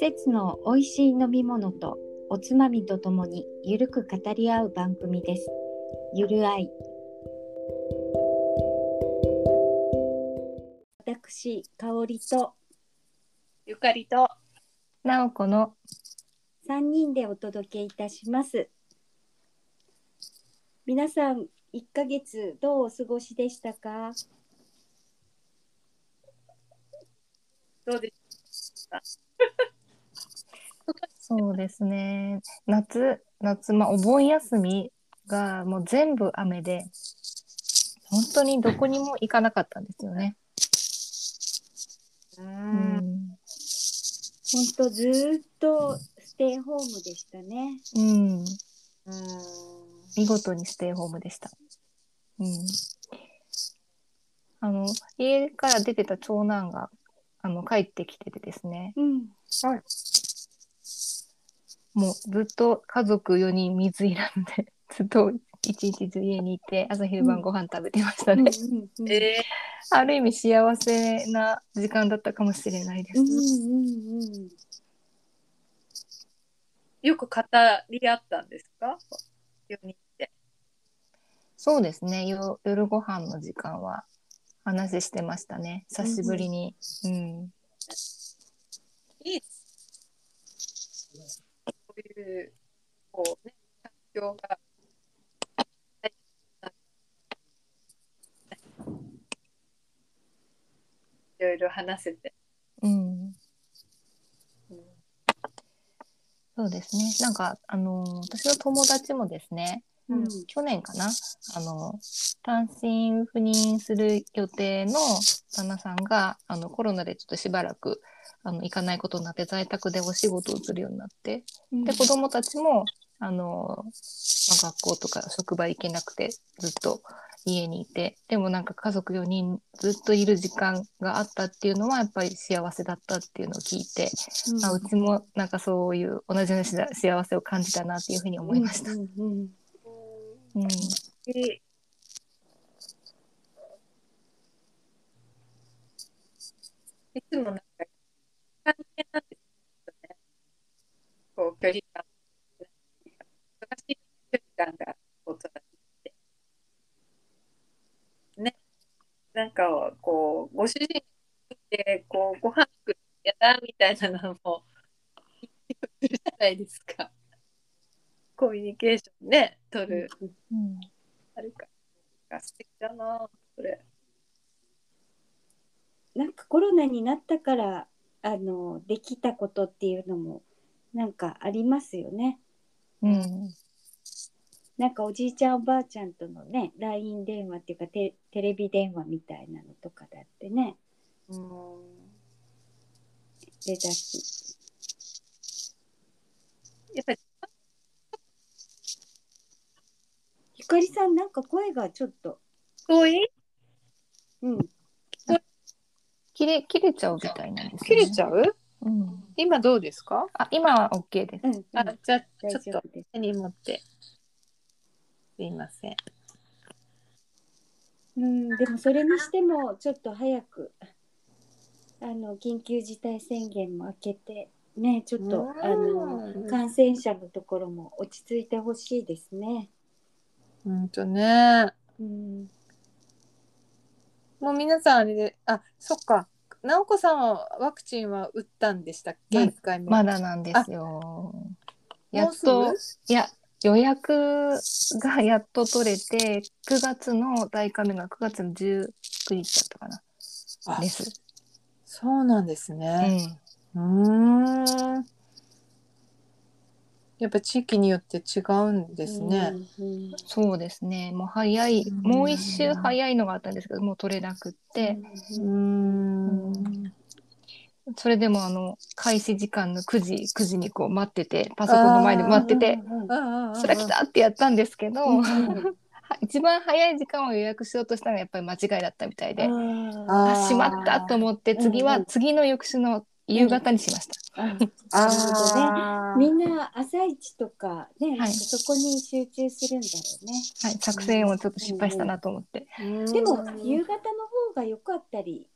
季節の美味しい飲み物とおつまみとともにゆるく語り合う番組です。ゆるあい。私、香りとゆかりとなおこの3人でお届けいたします。皆さん、1ヶ月どうお過ごしでしたか？どうでそうですね夏夏まあお盆休みがもう全部雨で本当にどこにも行かなかったんですよね。すうかん、ほんとずーっとステイホームでしたね。うん、うん見事にステイホームでした。うん、あの家から出てた長男があの帰ってきててですねうん。もうずっと家族4人水いらんでずっと一日中家にいて朝昼晩ご飯食べてましたね。うんえある意味幸せな時間だったかもしれないです。よく語り合ったんですか？4人でそうですね。よ夜ご飯の時間は話してましたね。久しぶりに。うん。いいこういうこうね環境がいろいろ話せて、うん。うんそうですね。なんかあの私の友達もですね。うん去年かな。あの単身赴任する予定の旦那さんがあのコロナでちょっとしばらくあの行かないことになって在宅でお仕事をするようになって。うんで子供たちもあの、まあ、学校とか職場行けなくてずっと家にいてでもなんか家族4人ずっといる時間があったっていうのはやっぱり幸せだったっていうのを聞いて、うんあうちもなんかそういう同じようなし幸せを感じたなっていうふうに思いました。うんうんいつもなんこう距離感、忙しい距離感がこう伝わってね。なんかこうご主人でこうご飯作ってやだみたいなのもするじゃないですか。コミュニケーションね取る。うんあるか。素敵だな、それ。なんかコロナになったからあのできたことっていうのもなんかありますよね。うんなんかおじいちゃんおばあちゃんとのね LINE 電話っていうかテテレビ電話みたいなのとかだってねうん。出たしやっぱり、ゆかりさんなんか声がちょっと遠い？うん切れ切れちゃうみたいなんです、ね。切れちゃう？うん、今どうですか？あ今は OK です。うん、うん、あ、じゃちょっと。手に持って。すいません。うん、でもそれにしてもちょっと早くあの緊急事態宣言も明けてねちょっとうんあの感染者のところも落ち着いてほしいですね。ほんとね。うん、もう皆さんあれで、あ、そっか。直子さんはワクチンは打ったんでしたっけ、ま一回目。まだなんですよ。やっとぐ？いや予約がやっと取れて9月の大会目が9月の19日だったかなあです。そうなんですうね。ん、うーん。やっぱ地域によって違うんですね。うんそうですね。もう早いうんもう一周早いのがあったんですけどもう取れなくって、うーん。それでもあの開始時間の9時9時にこう待っててパソコンの前で待っててうんそれ来たってやったんですけど、うん 一番早い時間を予約しようとしたのがやっぱり間違いだったみたいで、あああしまったと思って次はうんうん。次の翌週の夕方にしました。ー。なるほどね。あーみんな朝一とかね、はい。そこに集中するんだろうね。はい、作戦をちょっと失敗したなと思って。でも夕方の方が良かったり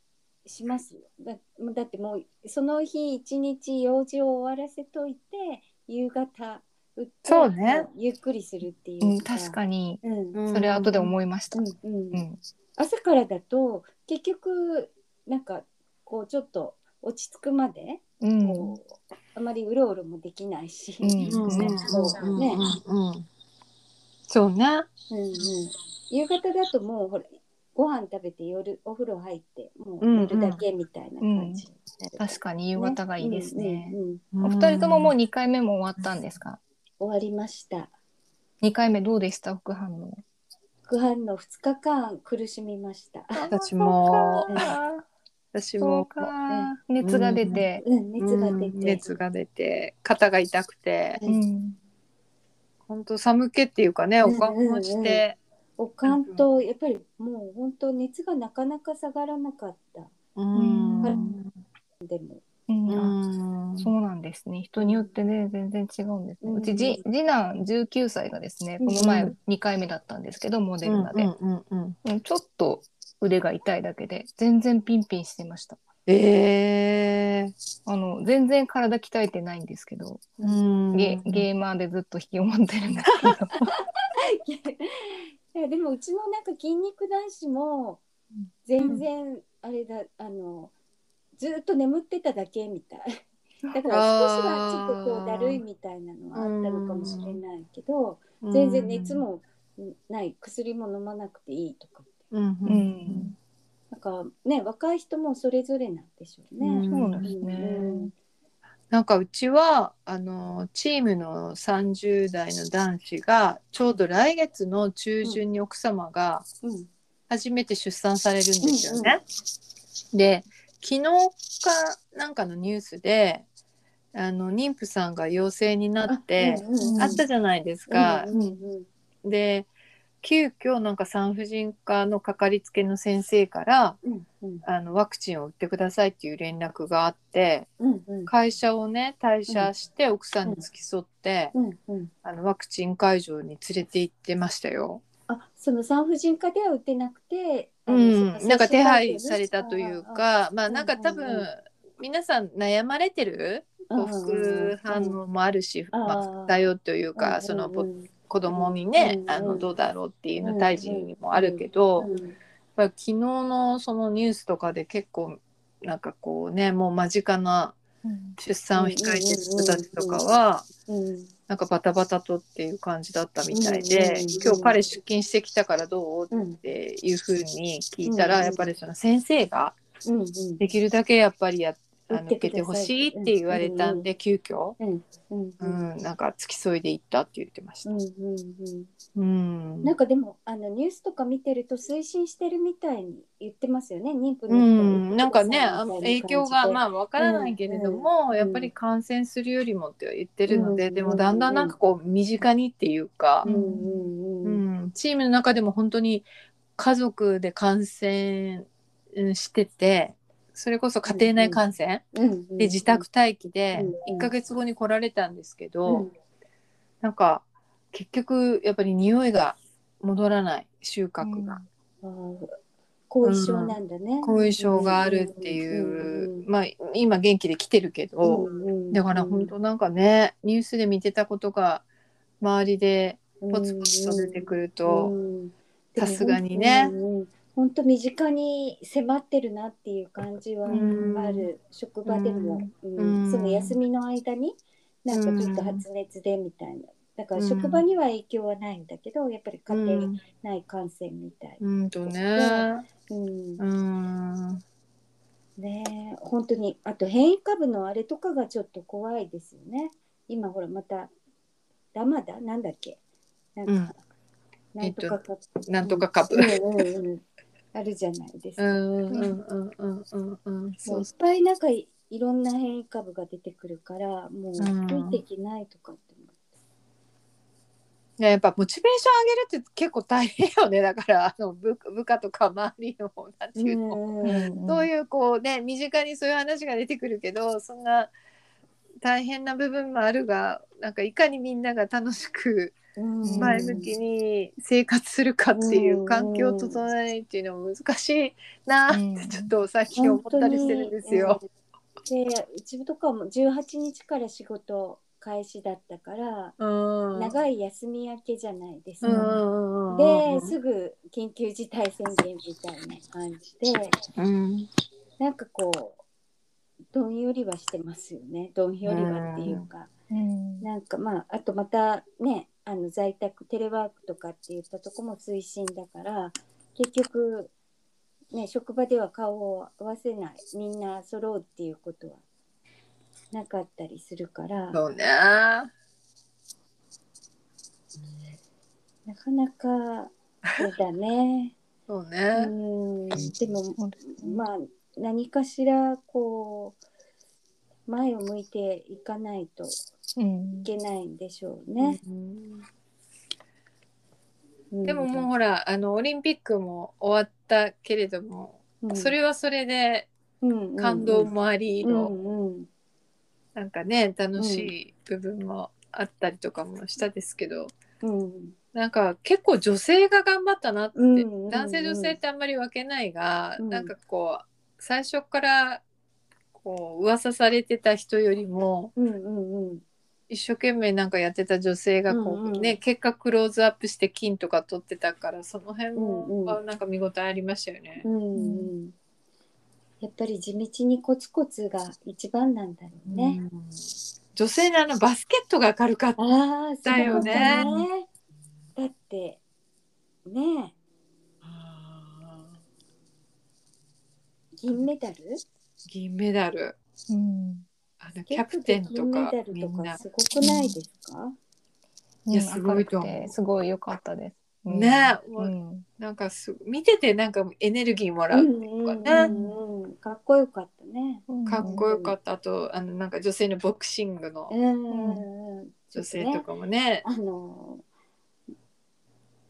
しますよ。だだってもうその日一日用事を終わらせといて夕方打ってそうね。もゆっくりするっていううん、か確かに。うん。うんそれ後で思いました。うんうん。うん。朝からだと結局なんかこうちょっと落ち着くまでうん。こうあまりうろうろもできないし、そうねうん。うん。そうね。うんうん、夕方だともうほらご飯食べて夜お風呂入ってもううん寝るだけみたいな感じになる、確かに夕方がいいですね。うんうんうん。お二人とももう2回目も終わったんですか？終わりました。2回目どうでした？副反応。副反応2日間苦しみました。私も私も。か熱が出て、うん、熱が出て。うん。熱が出て。肩が痛くて。ううん。本当寒気っていうかねうんおかんもして、おかんとやっぱりもう本当熱がなかなか下がらなかった。うん。うんでも。うん。そうなんですね。人によってね全然違うんですね、うちじ次男19歳がですねうん。この前2回目だったんですけど、モデルナで、ちょっと腕が痛いだけで全然ピンピンしてました。ええあの全然体鍛えてないんですけど、うん。ゲゲーマーでずっと引きこもってるんですけど。いやでもうちのなんか筋肉男子も全然あれだ、あのずっと眠ってただけみたい。だから少しはちょっとこうだるいみたいなのはあったのかもしれないけど全然熱もない薬も飲まなくていいとかうんうん。うん。なんかね若い人もそれぞれなんでしょうね。うん。そうなんですね、うんなんかうちはあのチームの30代の男子がちょうど来月の中旬に奥様がうん初めて出産されるんですよね。で昨日かなんかのニュースであの妊婦さんが陽性になってうんうんうん。あったじゃないですか。うんうん。で急遽なんか産婦人科のかかりつけの先生からうんうん。あのワクチンを打ってくださいっていう連絡があってうんうん。会社をね退社して奥さんに付き添って、うんうん。あのワクチン会場に連れて行ってましたよ。あその産婦人科では売ってなくて、あうのん、なんか手配されたという、かまあうんなんか多分、うんうん。皆さん悩まれてる副反応もあるし、うんまあ、うん副作用というか、うんその子供にね、うんあのどうだろうっていうの胎児にもあるけうど、んやっぱり昨日のそのニュースとかで結構なんかこうねもう間近な出産を控えてる人たちとかは、うんなんかバタバタとっていう感じだったみたいうんで、うん今日彼出勤してきたからどう？うんっていうふうに聞いたら、うんやっぱりその先生ができるだけやっぱりやっ受けてほしいって言われたんで、急遽、うん。うん。なんか付き添いで行ったって言ってました。うんうんうん。うん。なんかでもあのニュースとか見てると推進してるみたいに言ってますよね。妊婦うのん、なんかね、影響がまあわからないけれども、ん。やっぱり感染するよりもっては言ってるので、うん。でもだんだんなんかこう身近にっていうか、うんチームの中でも本当に家族で感染うんしてて、それこそ家庭内感染、うんで自宅待機でうん1ヶ月後に来られたんですけうど、ん。なんか結局やっぱり匂いが戻らない収穫が、後遺症なんだね。後遺症があるっていう、まあ今元気で来てるけど、だから本当なんかねニュースで見てたことが周りでポツポツと出てくるとさすがにね本当身近に迫ってるなっていう感じはうん。ある職場でも、うん。その休みの間になんかちょっと発熱でみたいな。だから職場には影響はないんだけどやっぱり家庭内感染みたいうん。とね。な、うん。うん。ねえ。本当にあと変異株のあれとかがちょっと怖いですよね。今ほらまたラマダなんだっけ？なんか、うん。なんとか株、なんとか株うん。うんうんうんあるじゃないですか、うんうんうんうんうんうんもそうういっぱいなんかいいろんな変異株が出てくるからもううんついていけないとかって思ねやっぱモチベーション上げるって結構大変よね。だからあの部部下とか周りのなんていうの、うんそういうこうね身近にそういう話が出てくるけどそんな大変な部分もあるがなんかいかにみんなが楽しくうん前向きに生活するかっていううん環境を整えないっていうのも難しいな。ってちょっと最近思ったりしてるんですよ。うん。でうちとかも18日から仕事開始だったから、うん。長い休み明けじゃないですうか。ん。ですぐ緊急事態宣言みたいな感じでうん。なんかこうどんよりはしてますよね。どんよりはっていうか、うん。なんかまああとまたねあの在宅テレワークとかって言ったとこも推進だから結局ね職場では顔を合わせないみんな揃うっていうことはなかったりするからそうね。なかなかそうだね。う そうね。んでもまあ何かしらこう前を向いていかないというん。けないんでしょうね。うん。でももうほらあのオリンピックも終わったけれども、うん。それはそれでうん感動もありうの、んうん。なんかね楽しい部分もあったりとかもしたですけど、うん。なんか結構女性が頑張ったなって、うんうんうん。男性女性ってあんまり分けないが、うん。なんかこう最初からこう噂されてた人よりもうんうんうん一生懸命なんかやってた女性がこう、うんうんね結果クローズアップして金とか取ってたからその辺うんうんもなんか見応えありましたよね。うんうんやっぱり地道にコツコツが一番なんだろうね。うん女性のあのバスケットが明るかった。よねね。だって、ねえ、銀メダル？銀メダル。うん。あのキャプテンとか銀メダルみんなとか。すごくないですか、いやすごいと思う。すごい良かったです。うん。ねうんなんかす見ててなんかエネルギーもらううんうんね。うんうん、かっこよかったね。かっこよかった。あとあのなんか女性のボクシングのうんうんうん、女性とかもね。あの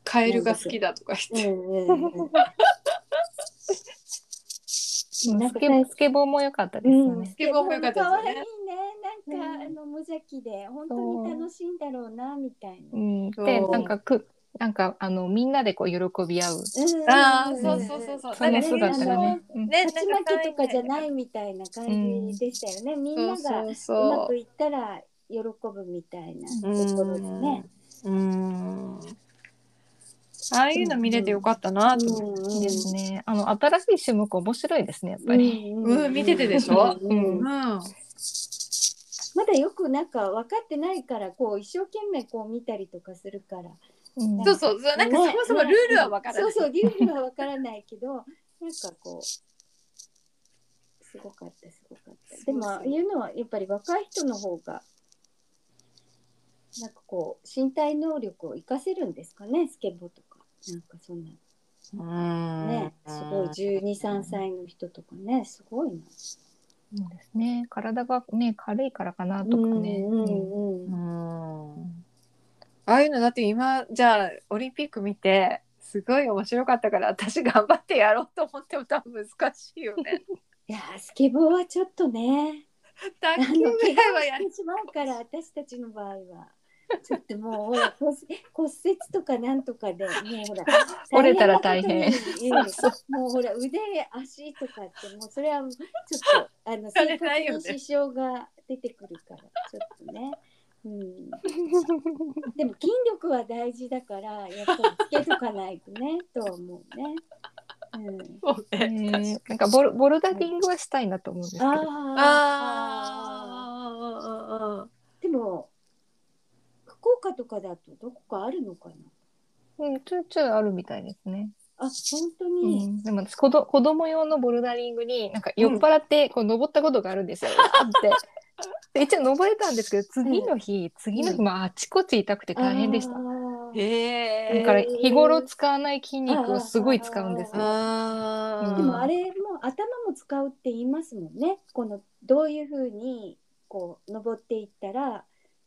カエルが好きだとかう言って、スケスケボーも良かったですよね。ス。ケボーも良かったですよね可愛いね。なんか、あの無邪気で本当に楽しいんだろうなみたいな。でなんかくなんかあのみんなでこう喜び合う。うん。あーん。そうそうそうそう。その姿がね。うん。ね勝ち負けとかじゃないみたいな感じでしたよね。みんながそううそう。そまくいったら喜ぶみたいなうところでね。うんああいうの見れてよかったなと思って、いいですね。あの新しい種目面白いですねやっぱり。うん見ててでしょ？うんうん。うん。まだよくなんか分かってないからこう一生懸命こう見たりとかするから。うん。そうそう。そうなんかそもそもルールは分からない、そうそうルールは分からないけどなんかこうすごかったすごかった。でもああいうのはやっぱり若い人の方がなんかこう身体能力を活かせるんですかねスケボーとかなんかそんなうんねすごい123歳の人とかねすごいな。そうですね。体がね軽いからかなとかね。うんうんううんんああいうのだって今じゃあオリンピック見てすごい面白かったから私頑張ってやろうと思っても多分難しいよね。いやースケボーはちょっとねあの 卓球ぐ怪らいはやる我をしてしまうから私たちの場合は。ちょっともう骨骨折とかなんとかでもうほら 折れたら大変。もうほら腕足とかってもうそれはちょっとあの生活支障が出てくるからちょっとね。うん、でも筋力は大事だからやっぱりつけとかないとねとは思うね。うん、なんかボルボルダリングはしたいなと思うんですけど。あああでも福岡とかだとどこかあるのかな？うんちょいちょいあるみたいですね。あ本当うに、ん、でも私子ど子供用のボルダリングになんか酔っ払ってこう登ったことがあるんですよ。って。で一応登れたんですけど次の日、次の日もあちこち痛くて大変でした。あーへえ。だから日頃使わない筋肉をすごい使うんですよ。ああ。でもあれも頭も使うって言いますもんねこのどういうふうにこう登っていったら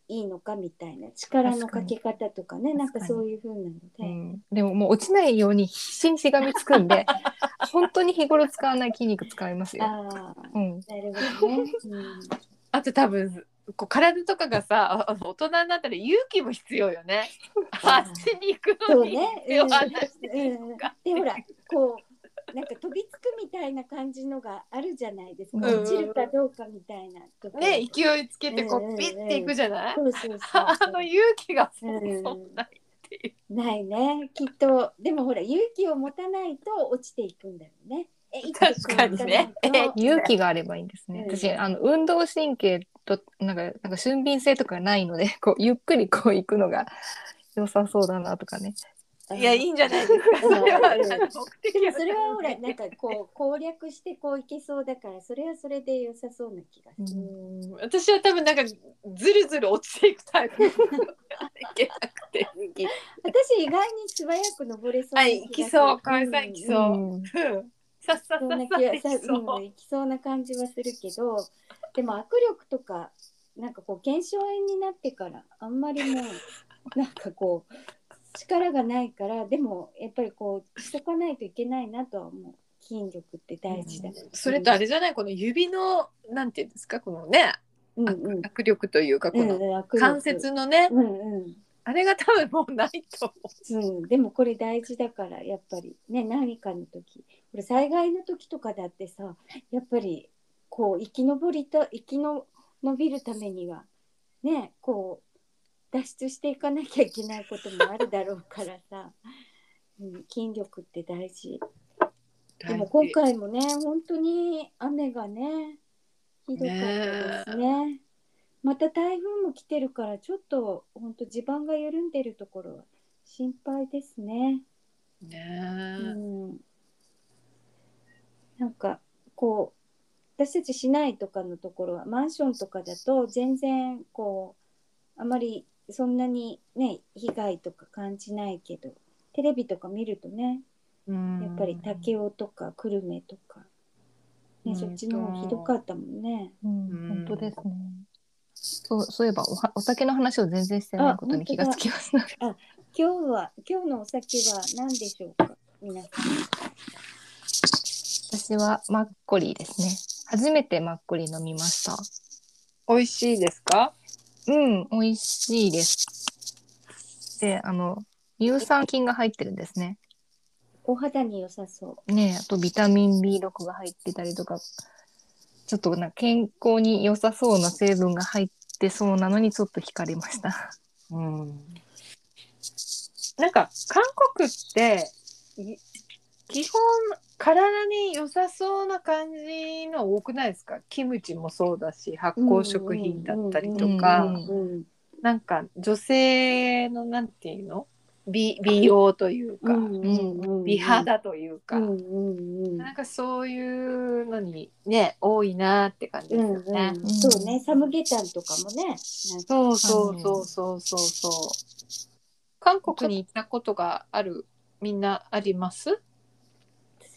いいのかみたいな力のかけ方とかねなんかそういうふうなので、うん、でももう落ちないように必死にしがみつくんで 本当に日頃使わない筋肉使いますよ。ああうん、なるほどね、うん。あと多分こう体とかがさ大人になったら勇気も必要よね。あっちに行くのにそうね。うん。でほらこうなんか飛びつくみたいな感じのがあるじゃないですか。うん落ちるかどうかみたいな。ね勢いつけてこうピッていくじゃない、そうそうそう あの勇気がそうんんなないっていう。ないねきっとでもほら勇気を持たないと落ちていくんだよね。え確かにね一個一個行かないと勇気があればいいんですね。うん私あの運動神経となんかなんか俊敏性とかないのでこうゆっくりこう行くのが良さそうだなとかね。いやいいんじゃないですか。それはそれはほらなんかこう攻略してこういけそうだからそれはそれで良さそうな気がする。うん私は多分なんかずるずる落ちていくタイプ。いけなくて。私意外に素早く登れそうなはい、気がする。行きそう、かわいさん行きそう。さっさっさそんなっさいきそうな感じはするけどでも握力とかなんかこう腱鞘炎になってからあんまりもうなんかこう力がないからでもやっぱりこうしとかないといけないなとは思う。筋力って大事だ、それとあれじゃない？この指のなんていうんですか？このね、うんうん。握力というかこうんの関節のね、うんうん。あれが多分もうないと思うん、でもこれ大事だからやっぱりね何かの時。これ災害の時とかだってさやっぱりこう生き延びた生きの伸びるためにはねこう脱出していかなきゃいけないこともあるだろうからさ、うん、筋力って大事。う。でも今回もね本当に雨がねひどかったですね。また台風も来てるからちょっと本当地盤が緩んでるところは心配ですね。うねん、なんかこう私たち市内とかのところはマンションとかだと全然こうあまりそんなにね被害とか感じないけどテレビとか見るとねややっぱり武雄とか久留米とか、ね、うんそっちの方ひどかったもんね。うんうん本当ですね。そうそういえばおはお酒の話を全然してないことに気がつきました。今日は今日のお酒は何でしょうか？皆さん。私はマッコリーですね。初めてマッコリー飲みました。美味しいですか？うん、美味しいです。で、あの乳酸菌が入ってるんですね。お肌に良さそねあとビタミン B6 が入ってたりとか、ちょっとなんか健康に良さそうな成分が入ってそうなのにちょっと惹かれました。うんなんか韓国ってい基本体に良さそうな感じの多くないですか？キムチもそうだし発酵食品だったりとか、なんか女性のなんていうの？美美容というか、美肌というか、なんかそういうのにね多いなって感じですよね。うんうん。そうねサムゲタンとかもねそうそうそうそうそうそう。韓国に行ったことがあるみんなあります？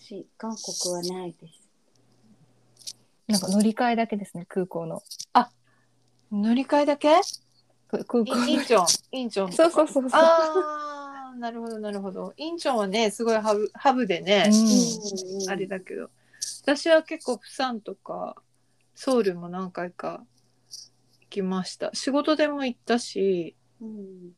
私韓国はないです。なんか乗り換えだけですね、空港の。乗り換えだけ？く空港インチョン、インチョン。そうそうそうそう。ああ、なるほどなるほど。インチョンはねすごいハブハブでね、うんうんあれだけど、私は結構プサンとかソウルも何回か行きました。仕事でも行ったし。うん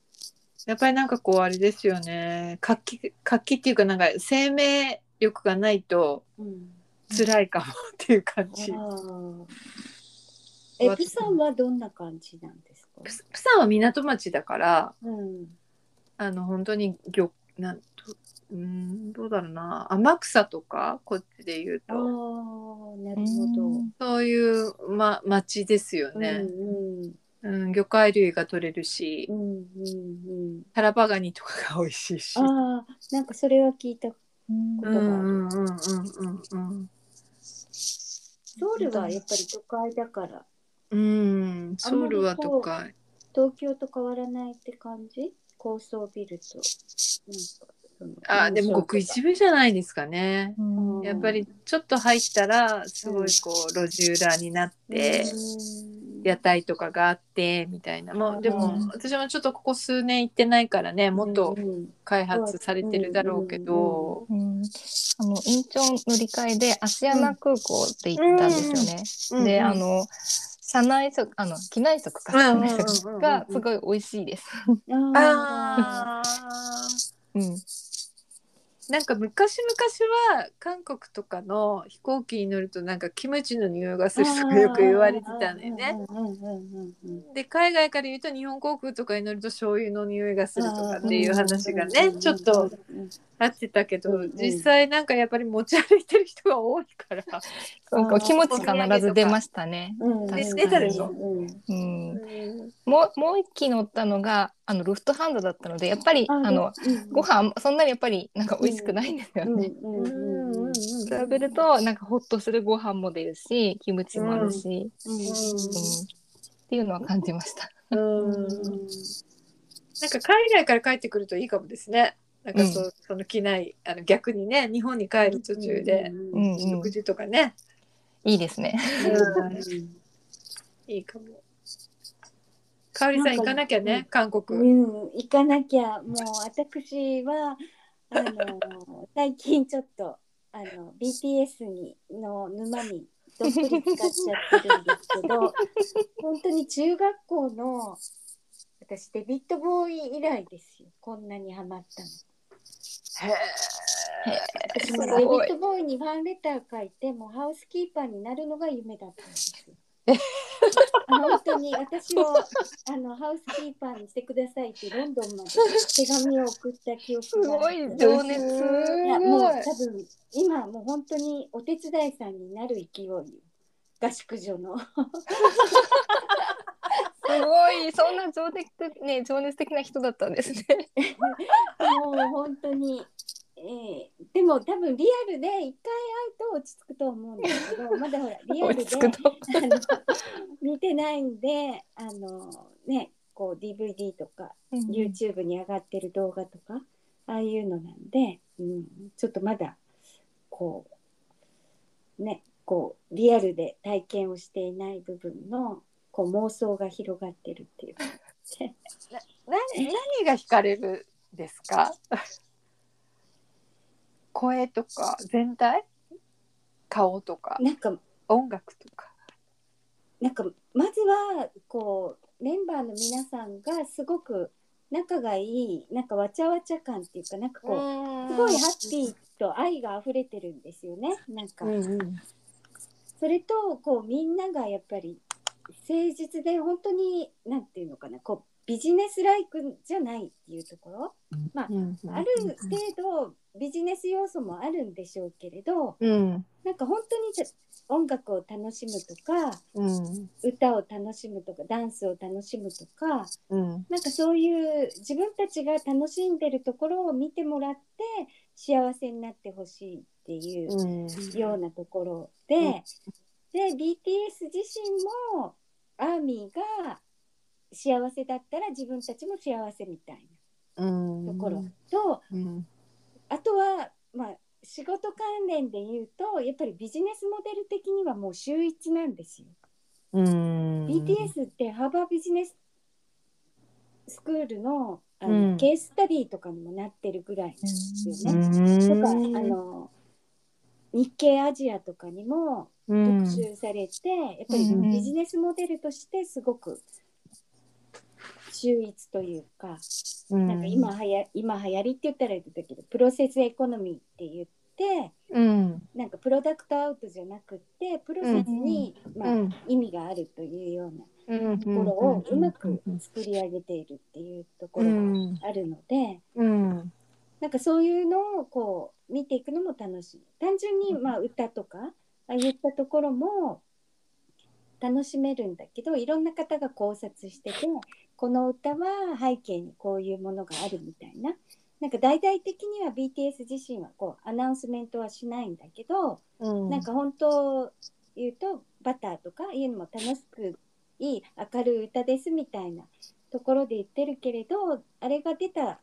やっぱりなんかこうあれですよね活気活気っていうかなんか生命力がないとうん辛いかもっていう感じ。あーえプサンはどんな感じなんですか？ププサンは港町だからうんあの本当に漁なんとうーんどうだろうな天草とかこっちで言うああとなるほど。そういう、ま、町ですようんね、うんうん魚介類が取れるしうんうんうん。タラバガニとかが美味しいし。ああなんかそれは聞いた。うんうんうんうんうんうんうんソウルはやっぱり都会だから。うん。ソウルは都会。東京と変わらないって感じ？高層ビルと。あでもごく一部じゃないですかね。うん。やっぱりちょっと入ったらすごいこう路地裏になって屋台とかがあってみたいな。もうでもうん私もちょっとここ数年行ってないからねもっと開発されてるだろうけど。うん。あのインチョン乗り換えで芦山空港って行ったんですよね。であの社内食あの機内食かうんうんうんうん。社内食がすごい美味しいです。あああ。うん、なんか昔々は韓国とかの飛行機に乗るとなんかキムチの匂いがするとかよく言われてたのよね。。海外から言うと日本航空とかに乗ると醤油の匂いがするとかっていう話がうんねちょっとあってたけどうんうん。実際なんかやっぱり持ち歩いてる人が多いから。なんか気持ち必ず出ましたね。うん。もうもう一機乗ったのがあのルフトハンザだったのでやっぱりあのご飯そんなにやっぱりなんか美味しくないんですよね。うんうんうんうん。比べるとなんかホッとするご飯も出るしキムチもあるし、うん。うんっていうのは感じました。うんなんか海外から帰ってくるといいかもですね。なんかそ,、うその機内あの逆にね日本に帰る途中で食事とかね、いいですね。いいかも。かおりさん行かなきゃね、韓国。うん、行かなきゃもう私はあの最近ちょっとあの BTS にの沼にどっぷり使っちゃってるんですけど 本当に中学校の私デビッド・ボーイ以来ですよこんなにハマったの。私もデビッド・ボーイにファンレター書いてもうハウスキーパーになるのが夢だったんですよ。あ本当に私を あのハウスキーパーにしてくださいってロンドンまで手紙を送った記憶すがあごるい情熱。いやもう多分今もう本当にお手伝いさんになる勢いよ合宿所の すごいそんな情熱的ね情熱的な人だったんですね。もう本当に、えーでも多分リアルで一回会うと落ち着くと思うんですけど まだほらリアルで見てないんであのねこう DVD とか YouTube に上がってる動画とかああいうのなんで、うん、ちょっとまだこうねこうリアルで体験をしていない部分のこう妄想が広がってるっていうか 何何が惹かれるですか？声とか全体？顔とか？なんか音楽とか？なんかまずはこうメンバーの皆さんがすごく仲がいいなんかわちゃわちゃ感っていうかなんかこうすごいハッピーと愛が溢れてるんですよねなんか。うんうんそれとこうみんながやっぱり誠実で本当になんていうのかなこうビジネスライクじゃないっていうところ、まあ、うん。ある程度ビジネス要素もあるんでしょうけれどうん。なんか本当に音楽を楽しむとかうん。歌を楽しむとかダンスを楽しむとかうん。なんかそういう自分たちが楽しんでるところを見てもらって幸せになってほしいっていううん。ようなところで、うん。で BTS 自身もアーミーが幸せだったら自分たちも幸せみたいうん。なところ。と、うん。あとはまあ仕事関連で言うとやっぱりビジネスモデル的にはもう秀逸なんですよ。うん。BTS ってハーバービジネススクールのあの、うん。ケーススタディとかにもなってるぐらいなんですようね。ん。とかあの日系アジアとかにもうん。特集されて、やっぱりうん。ビジネスモデルとしてすごく秀逸というか、なんか今はや今流行りって言ったらいいんだけどプロセスエコノミーって言ってうん。なんかプロダクトアウトじゃなくってプロセスに、まあうん。意味があるというようなうんところをうまく作り上げているっていうところがあるので、うん。なんかそういうのをこう見ていくのも楽しい。単純にまあ歌とかああいったところも楽しめるんだけどいろんな方が考察しててこの歌は背景にこういうものがあるみたいな。なんか大々的には BTS 自身はこうアナウンスメントはしないんだけど、うん。なんか本当言うとバターとかいうのも楽しくいい明るい歌ですみたいなところで言ってるけれどあれが出た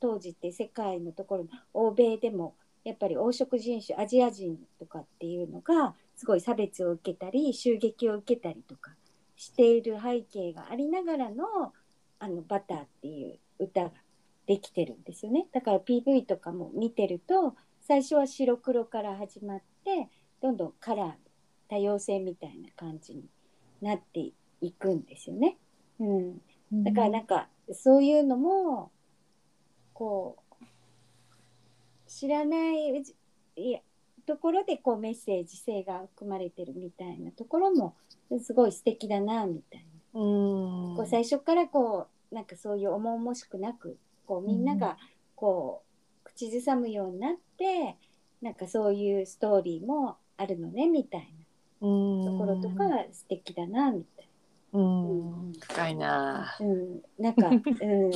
当時って世界のところ欧米でもやっぱり黄色人種アジア人とかっていうのがすごい差別を受けたり襲撃を受けたりとかしている背景がありながらの「あのバター」っていう歌ができてるんですよねだから PV とかも見てると最初は白黒から始まってどんどんカラー多様性みたいな感じになっていくんですよね。うん、だからなんかそういうのもこう知らないいところでこうメッセージ性が含まれてるみたいなところもすごい素敵だなみたいな。うん。こう最初からこうなんかそういう重々しくなくこうみんながこう口ずさむようになってなんかそういうストーリーもあるのねみたいな。ところとか素敵だなみたいうん。深いな。な。うん、なんか、うん、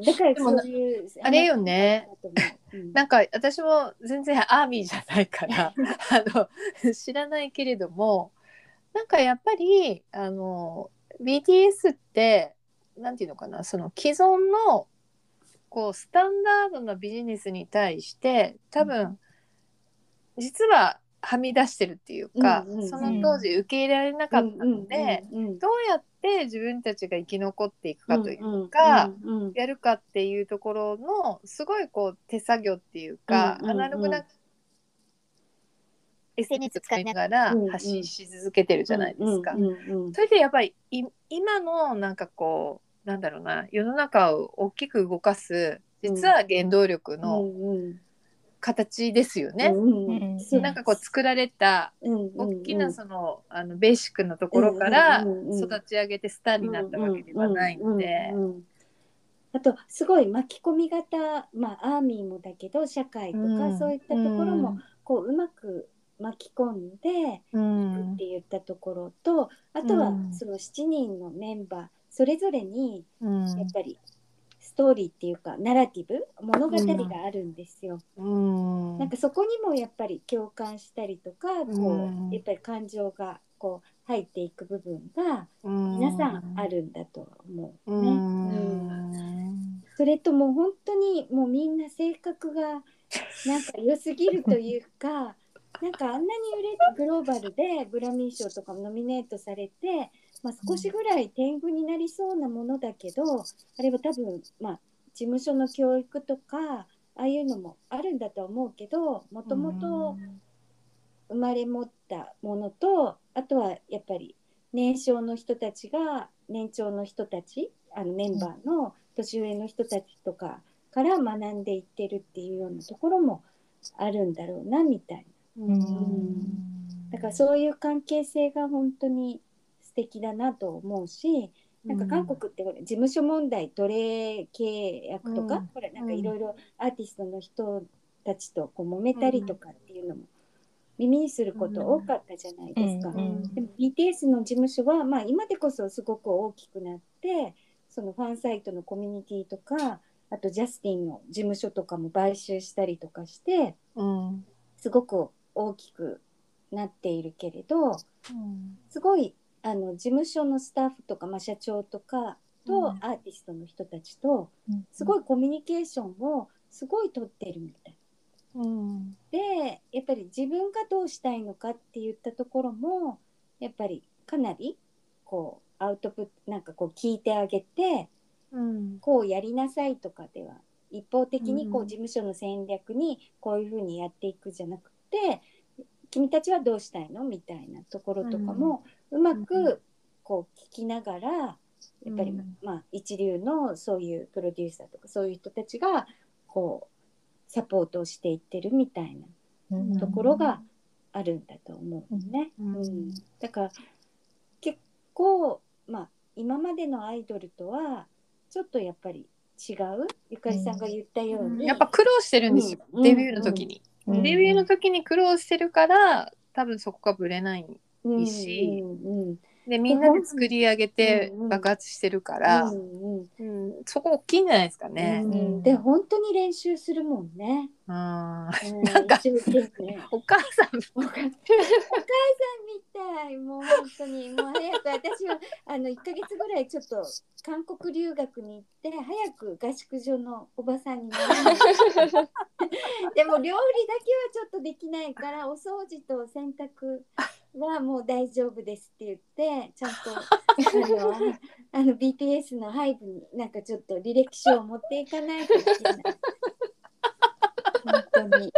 だからそういうあれよね。なんか私も全然アーミーじゃないからあの知らないけれどもなんかやっぱりあの BTS ってなんていうのかなその既存のこうスタンダードなビジネスに対して多分実ははみ出してるっていうか、うんうんうん。その当時受け入れられなかったので、うんうんうんどうやって自分たちが生き残っていくかというか、うんうんやるかっていうところのすごいこう手作業っていうか、うんうんうん。アナログな SNS 使いながら発信し続けてるじゃないですか。それでやっぱりい今のなんかこうなんだろうな世の中を大きく動かす実は原動力うの形ですよね。なんかこう作られた大きなその,、あのベーシックなところから育ち上げてスターになったわけではないので。あとすごい巻き込み型、まあ、アーミーもだけど社会とか、うん。そういったところもこううまく巻き込んでうん。って言ったところとあとはうん。その7人のメンバーそれぞれにうん。やっぱりストーリーっていうかナラティブ物語があるんですよ。うん。なんかそこにもやっぱり共感したりとかこう、うん。やっぱり感情がこう入っていく部分が皆皆さんあるんだと思ううね。ん。うん。それともう本当にもうみんな性格がなんか良すぎるというかなんかあんなに売れグローバルでグラミー賞とかもノミネートされて、まあ、少しぐらい天狗になりそうなものだけどあれは多分まあ事務所の教育とかああいうのもあるんだとは思うけどもともと生まれ持ったものとあとはやっぱり年少の人たちが年長の人たちあのメンバーの年上の人たちとかから学んでいってるっていうようなところもあるんだろうなみたいな。うん。なだからそういう関係性が本当に素敵だなと思うしなんか韓国って事務所問題奴隷契約とか、うん。ほらなんかいろいろアーティストの人たちとこう揉めたりとかっていうのも耳にすること多かったじゃないですか。うんうんでも BTS の事務所は、まあ、今でこそすごく大きくなってそのファンサイトのコミュニティとかあとジャスティンの事務所とかも買収したりとかしてうん。すごく大きくなっているけれどすごいあの事務所のスタッフとか、まあ、社長とかとうん。アーティストの人たちとすごいコミュニケーションをすごい取ってるみたい。うん。でやっぱり自分がどうしたいのかって言ったところもやっぱりかなりこうアウトプットなんかこう聞いてあげてうん。こうやりなさいとかでは一方的にこううん。事務所の戦略にこういうふうにやっていくじゃなくて君たちはどうしたいの？みたいなところとかもうまうんくこう聞きながらやっぱりうん。まあ一流のそういうプロデューサーとかそういう人たちがこうサポートをしていってるみたいなところがあるんだと思うのね。うん。うん。だから結構まあ今までのアイドルとはちょっとやっぱり違う？ゆかりさんが言ったように、やっぱ苦労してるんですよ、うん。デビューの時に、うんデビューの時に苦労してるから多分そこがぶれないうんうんうんでみんなで作り上げてうんうん。爆発してるから、うんうんうん。そこ大きいんじゃないですかね。うんで本当に練習するもんね。うん。うん。なんか一生懸命お母さん。お母さんみたい。もう本当に。もう早く私はあの1ヶ月ぐらいちょっと韓国留学に行って早く合宿所のおばさんにならないでも料理だけはちょっとできないからお掃除と洗濯はもう大丈夫ですって言ってちゃんと あのあの BTS のハイブになんかちょっと履歴書を持っていかないといけない。本当に。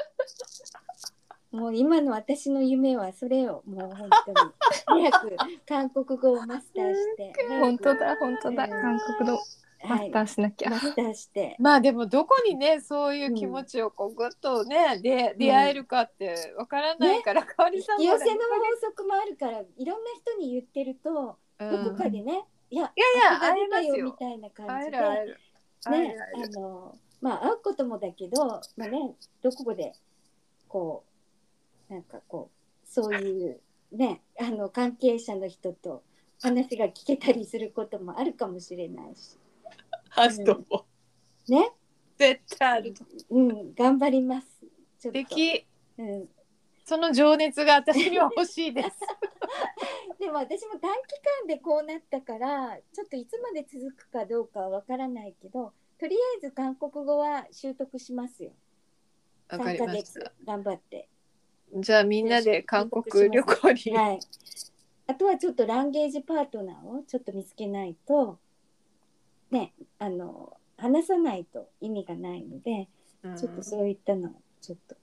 もう今の私の夢はそれをもう本当に。早く韓国語をマスターして本当だ本当だ。うん韓国のマスターしなきゃ、マスターして。まあでもどこにねそういう気持ちをこうぐっとねで出会えるかってわからないから、かおりさんも引き寄せの法則もあるからいろんな人に言ってるとうん。どこかでね、いやいやいや会えますよ。よみたいな感じでねあのまあ会うこともだけど、まあね、どこでこうなんかこうそういうねあの関係者の人と話が聞けたりすることもあるかもしれないしあると思うね、絶対ある。とうん、頑張ります。素敵。うん、その情熱が私には欲しいです。でも私も短期間でこうなったからちょっといつまで続くかどうかはわからないけどとりあえず韓国語は習得しますよ。3わかりました。頑張って。じゃあみんなで韓国旅行に、はい。あとはちょっとランゲージパートナーをちょっと見つけないと、ね、あの、話さないと意味がないので、うん。ちょっとそういったのをちょっと。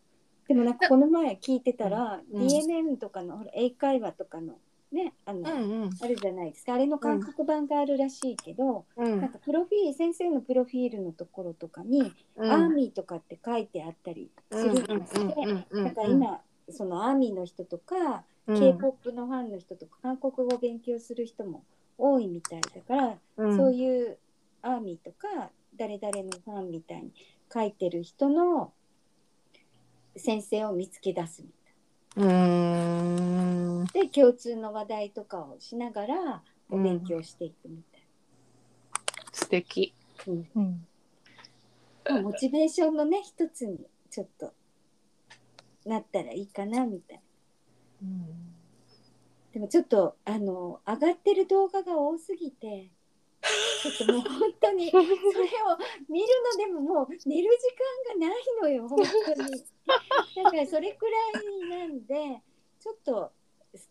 でもなんかこの前聞いてたら、うん。DMM とかのほら英会話とかのね、あの、うんうん。あるじゃないですか。あれの韓国版があるらしいけど、うん。なんかプロフィール、先生のプロフィールのところとかに、うん。アーミーとかって書いてあったりするんですか今、そのアーミーの人とか、うん。K-POP のファンの人とか韓国語を勉強する人も多いみたいだから、うん。そういうアーミーとか誰々のファンみたいに書いてる人の先生を見つけ出すみうーん。たいで共通の話題とかをしながらお勉強していくみたい、素敵。うん。うん。まあモチベーションのね一つにちょっとなったらいいかなみたいな。でもちょっとあの上がってる動画が多すぎてちょっともう本当にそれを見るのでももう寝る時間がないのよ本当に。だからそれくらいなんでちょっと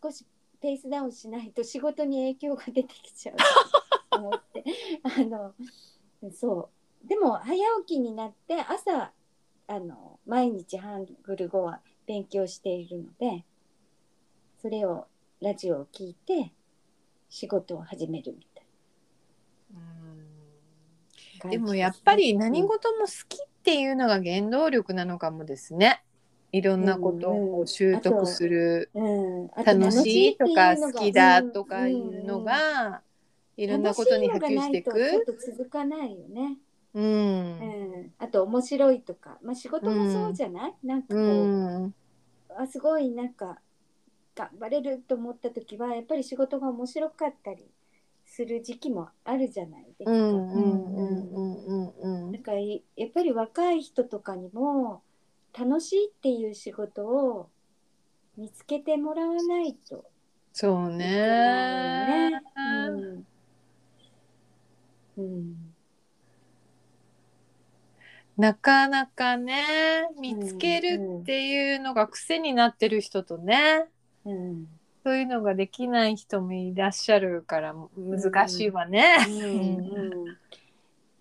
少しペースダウンしないと仕事に影響が出てきちゃうと思って。あのそう。でも早起きになって朝あの毎日ハングル語は勉強しているのでそれをラジオを聞いて仕事を始める。みたいなでもやっぱり何事も好きっていうのが原動力なのかもですね。いろんなことを習得する、うん、あと楽しいとか好きだとかいうんうのがいろんなことに波及してい楽しい。と続かないよね。う。うんん、あと面白いとか、まあ、仕事もそうじゃない、なんかこうう、ん。あすごいなんか頑張れると思った時はやっぱり仕事が面白かったりする時期もあるじゃないですか。うんうんうんうんうんうんだかやっぱり若い人とかにも楽しいっていう仕事を見つけてもらわないと。そうね。うん。なかなかね見つけるっていうのが癖になってる人とね。うんそういうのができない人もいらっしゃるから難しいわね。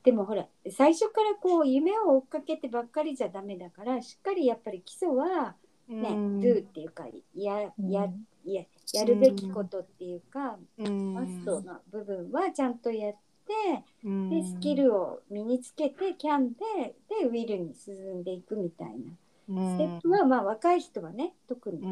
でもほら最初からこう夢を追っかけてばっかりじゃダメだからしっかりやっぱり基礎はね、うん。do っていうかややうん。ややるべきことっていうか、うん。マストの部分はちゃんとやって、うん。でスキルを身につけてキャンででウィルに進んでいくみたいなステップは、まあ若い人はね特に。う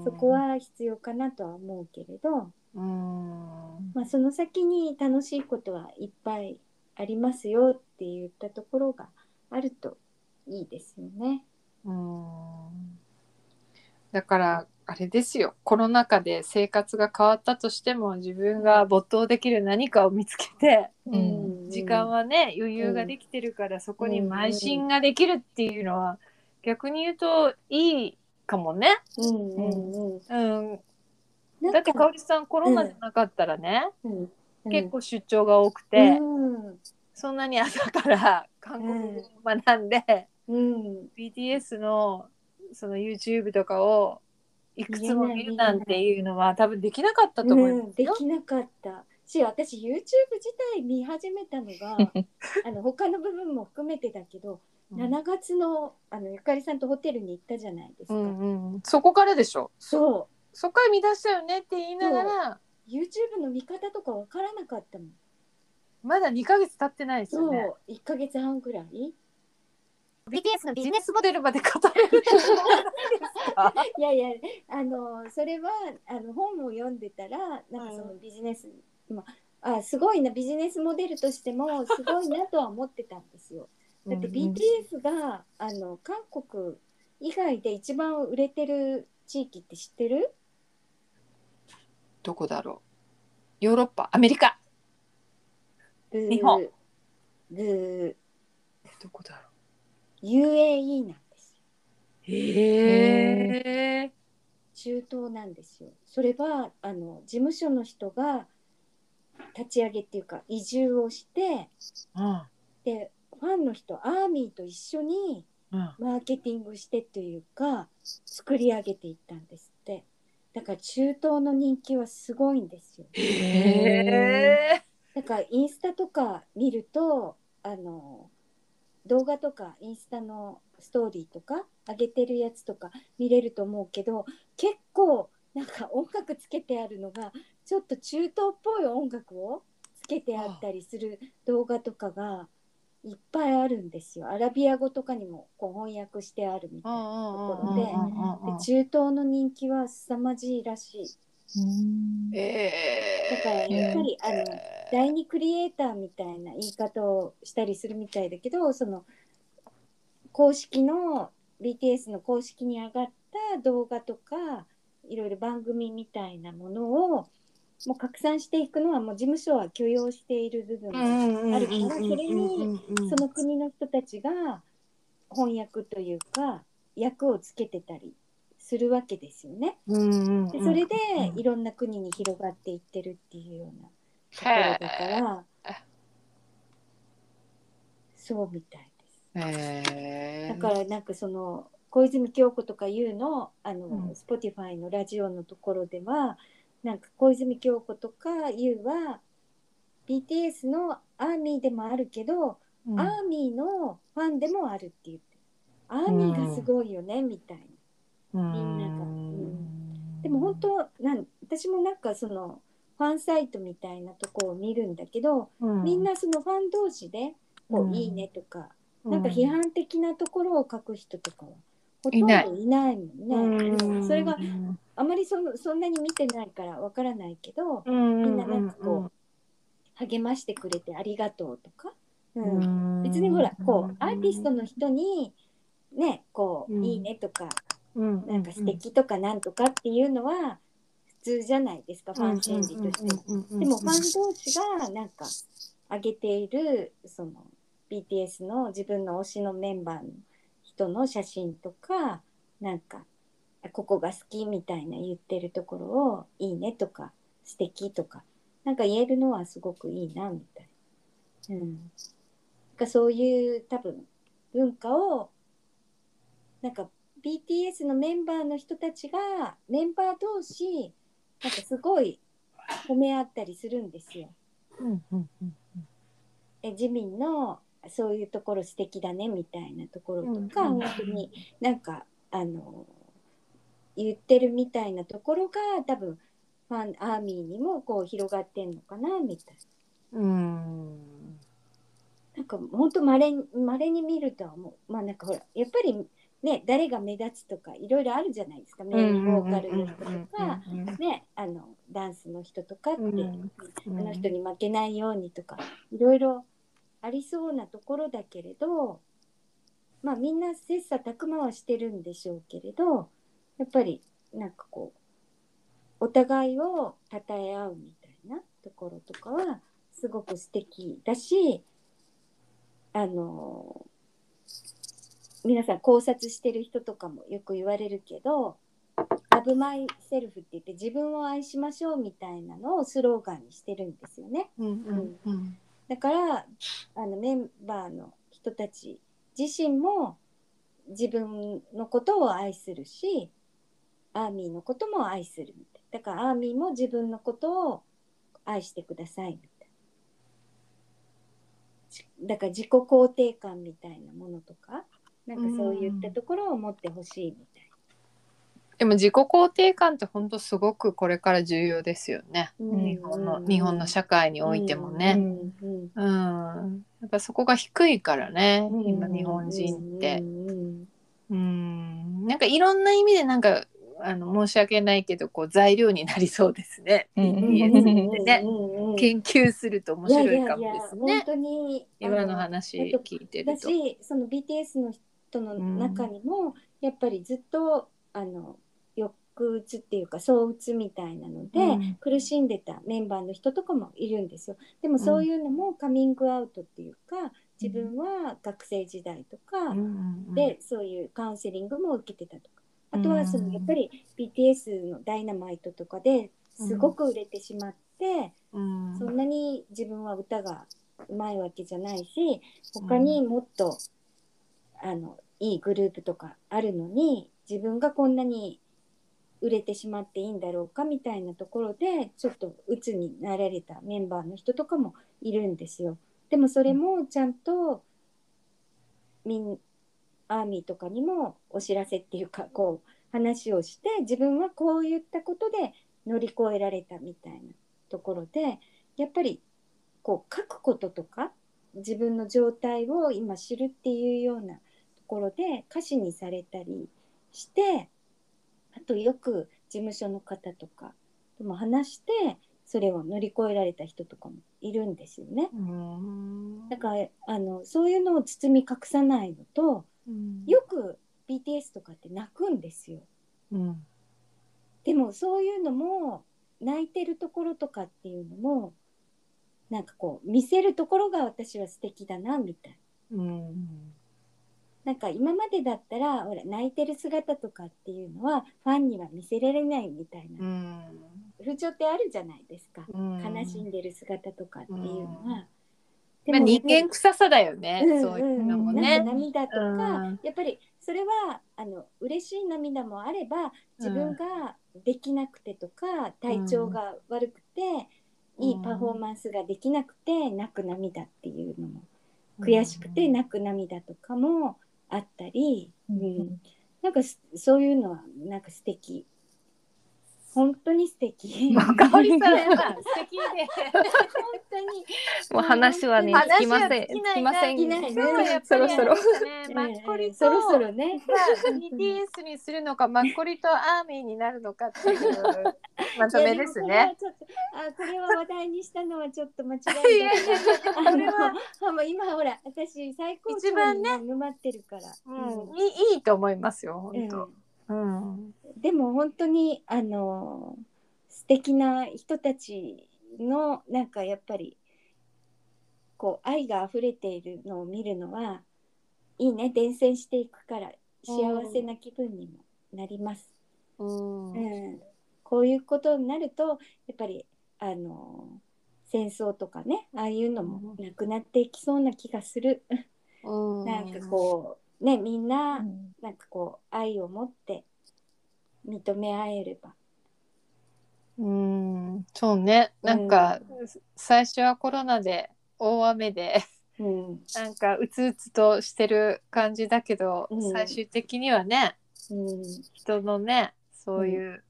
ん。そこは必要かなとは思うけれど、うん。まあ、その先に楽しいことはいっぱいありますよって言ったところがあるといいですよね。うん。だからあれですよ。コロナ禍で生活が変わったとしても自分が没頭できる何かを見つけてうん。時間はね余裕ができてるからそこに邁進ができるっていうのは逆に言うといいかもね。うんうんうんうん、なんだってかおりさんコロナじゃなかったらね、うん。うん。結構出張が多くて、うんそんなに朝から韓国語を学んで、うん、BTS のその YouTube とかをいくつも見るなんていうのは多分できなかったと思いうん、ますよ。できなかった。し私 YouTube 自体見始めたのが あの他の部分も含めてだけど7月のあのゆかりさんとホテルに行ったじゃないですか、うんうん、そこからでしょ？そそこから見出したよねって言いながら。う。YouTube の見方とかわからなかったもん。まだ2ヶ月経ってないですそう。よね1ヶ月半ぐらい。BTS のビジネスモデルまで語れる いやいやあのそれはあの本を読んでたらなんかそのビジネス、まああすごいなビジネスモデルとしてもすごいなとは思ってたんですよ。だって BTS があの韓国以外で一番売れてる地域って知ってる？どこだろう。ヨーロッパアメリカ。日本。ブー。どこだろ UAE なんですへえ。中東なんですよ。それはあの事務所の人が立ち上げっていうか移住をしてうん。でファンの人アーミーと一緒にうん。マーケティングしてというか作り上げていったんですって。だから中東の人気はすごいんですよ。へえだからインスタとか見るとあの動画とかインスタのストーリーとか上げてるやつとか見れると思うけど結構なんか音楽つけてあるのがちょっと中東っぽい音楽をつけてあったりする動画とかがいっぱいあるんですよ。アラビア語とかにもこう翻訳してあるみたいなところでで中東の人気は凄まじいらしい。えだからやっぱりあの第二クリエイターみたいな言い方をしたりするみたいだけどその公式の BTS の公式に上がった動画とかいろいろ番組みたいなものをもう拡散していくのはもう事務所は許容している部分があるからそれにその国の人たちが翻訳というか訳をつけてたりするわけですよね。でそれでいろんな国に広がっていってるっていうようなところだからそうみたいです。だからなんかその小泉京子とかいうのあの、うん Spotify のラジオのところではなんか小泉京子とかいうは BTS のアーミーでもあるけど、アーミーのファンでもあるって言ってアーミーがすごいよね、みたいな。みんなが。でも本当なん私もなんかそのファンサイトみたいなとこを見るんだけど、みんなそのファン同士でこう、うん。いいねとか、なんか批判的なところを書く人とかはほとんどいないもんね。うん。それがうんあまりそのそんなに見てないからわからないけど、みみんななんかこう励ましてくれてありがとうとか、うん。別にほらこうアーティストの人にねこう、うん。いいねとかうん。なんか素敵とかなんとかっていうのは普通じゃないですか、ファン心理として。でもファン同士がなんか上げているその BTS の自分の推しのメンバーの人の写真とかなんかあここが好きみたいな言ってるところをいいねとか素敵とかなんか言えるのはすごくいいなみたいな。うん、なんかそういう多分文化をなんか BTS のメンバーの人たちがメンバー同士なんかすごい褒め合ったりするんですよ。えジミンのそういうところ素敵だねみたいなところとか、うんうん。本当になんかあの言ってるみたいなところが多分ファンアーミーにもこう広がってんのかなみたいうん。な。なんか本当まれまれに見るとは思う。まあなんかほらやっぱりね誰が目立つとかいろいろあるじゃないですか。メインボーカルの人とか、ねあのダンスの人とかって、うん。あの人に負けないようにとかいろいろありそうなところだけれどまあみんな切磋琢磨はしてるんでしょうけれどやっぱりなんかこうお互いを称え合うみたいなところとかはすごく素敵だしあの皆さん考察してる人とかもよく言われるけど「ラブマイセルフ」って言って自分を愛しましょうみたいなのをスローガンにしてるんですよね。うんだからあのメンバーの人たち自身も自分のことを愛するしアーミーのことも愛するみたいだからアーミーも自分のことを愛してくださいみたいじだから自己肯定感みたいなものとかなんかそういったところを持ってほしいみたいな。でも自己肯定感って本当すごくこれから重要ですよね。うん日本の日本の社会にな。おいてもうね。んうんうん。やっぱそこが低いからね、うん今日本人ってう。ん。なんかいろんな意味でなんかあの申し訳ないけどこう材料になりそうですね。ね。研究すると面白いかもですいやいやいやね。本当に今のあ話えっと聞いてると。だしその BTS の人の中にも、やっぱりずっとあの抑うつっていうか躁うつみたいなので、うん。苦しんでたメンバーの人とかもいるんですよ。でもそういうのもカミングアウトっていうか自分は学生時代とかでそういうカウンセリングも受けてたとか。あとはそうんのやっぱり BTS の「ダイナマイト」とかですごく売れてしまって、うん。そんなに自分は歌がうまいわけじゃないし他にもっと、あのいいグループとかあるのに自分がこんなに売れてしまっていいんだろうかみたいなところでちょっと鬱になられたメンバーの人とかもいるんですよ。でもそれもちゃんとみんアーミーとかにもお知らせっていうかこう話をして自分はこういったことで乗り越えられたみたいなところでやっぱりこう書くこととか自分の状態を今知るっていうようなところで歌詞にされたりしてあとよく事務所の方とかとも話してそれを乗り越えられた人とかもいるんですよね。うん。だからあのそういうのを包み隠さないのとうん。よく BTS とかって泣くんですよ。うん。でもそういうのも泣いてるところとかっていうのもなんかこう見せるところが私は素敵だなみたいうんなんか今までだったらほら泣いてる姿とかっていうのはファンには見せられないみたいな。うん。風潮ってあるじゃないですか、うん。悲しんでる姿とかっていうのは。まあ、人間臭さだようんね、うんそういうのもね。か。涙とか、うん。やっぱりそれはあの嬉しい涙もあれば自分ができなくてとか、体調が悪くて、いいパフォーマンスができなくて泣く涙っていうのも、悔しくて泣く涙とかもあったり、うん。なんかすそういうのはなんか素敵本当に素敵。まあ香織さんは素敵で。本当に。もう話はね話聞きません尽きません尽きない。今日はやっぱりそろそろ。ね、マッコリと、そろそろね。まあ BTS にするのか、マッコリとアーミーになるのかっていう まとめですね。でもこれはちょっとあこれは話題にしたのはちょっと間違いい。やいこれはもう今ほら私最高一番ね。潮に沼ってるから、うん、いいいいと思いますよ、うん本当。うん。うん。でも本当にあの素敵な人たちのなんかやっぱりこう愛が溢れているのを見るのはいいね伝染していくから幸せな気分にもなります。うん。うん、こういうことになるとやっぱりあの戦争とかねああいうのもなくなっていきそうな気がする。うん。なんかこうねみんな、うん。なんかこう愛を持って認め合えれば。うん、そうね。なんか、最初はコロナで大雨で、うん。なんかうつうつとしてる感じだけど、うん。最終的にはね、うん人のね、そういう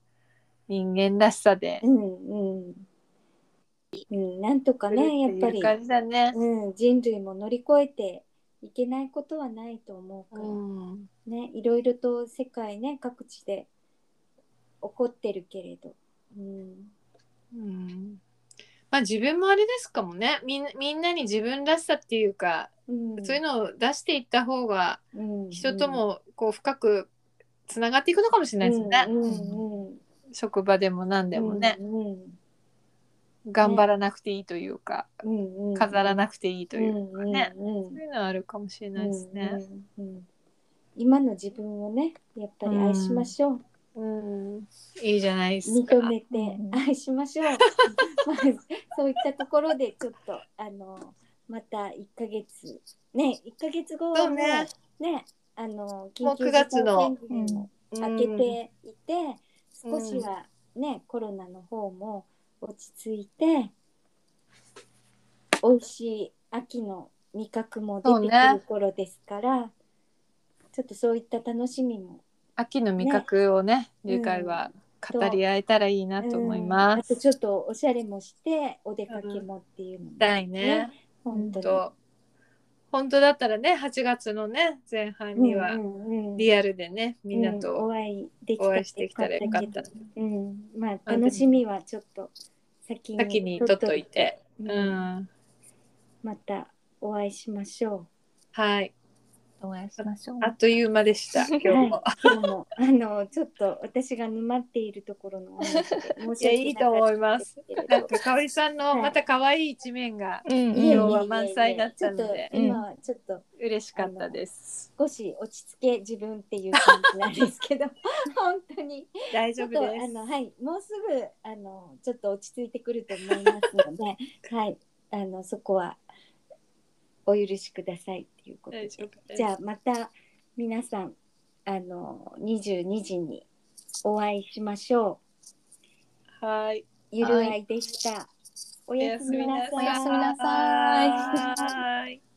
人間らしさで、うん。うん。うん、なんとかねやっぱり、感じだね。うん、人類も乗り越えていけないことはないと思うから、うん。ねいろいろと世界ね各地で起こってるけれど、うん。うん。まあ自分もあれですかもね。みんみんなに自分らしさっていうか、うん、そういうのを出していった方がうん。人ともこう深くつながっていくのかもしれないですね、うんうんうん。職場でも何でもね、うん頑張らなくていいというか、うんうん、飾らなくていいというかね、うんうんうん。そういうのはあるかもしれないですね。うんうんうん。今の自分をねやっぱり愛しましょう、うん、いいじゃないですか。認めてうん。愛しましょう、ま あそういったところでちょっとあのまた1ヶ月ね1ヶ月後はもうね。ねあの緊急9月の事態宣言も明けていて、少しはね、コロナの方も落ち着いて美味しい秋の味覚も出てくる頃ですから、ちょっとそういった楽しみも秋の味覚をねね。次回は語り合えたらいいなと思いまうんあす。とちょっとおしゃれもしてお出かけもっていうのも、だいね。本当本当だったらね8月のね前半にはリアルでね、みんなうんとお会いでしてきたらよかった。うん、まあ楽しみはちょっと先に先に取っといて。ううん。ん、またお会いしましょはい。お会いしましょう。あっという間でした。今日う。も。はい、今日もあのちょっと私が沼っているところのお話で申しいいいと思いますなんか香織さんのはいまた可愛い一面がうんうんい今日は満載だったのでちょっと今はちょっと嬉しかったです。少し落ち着け自分っていう感じなんですけど 本当に大丈夫です。のはいもうすぐあのちょっと落ち着いてくると思いますので はいあのそこはお許しくださいっていうことで。じゃあまた皆さんあの22時にお会いしましょはい。うゆるあいでした、おやすみなさいおやすみなさい。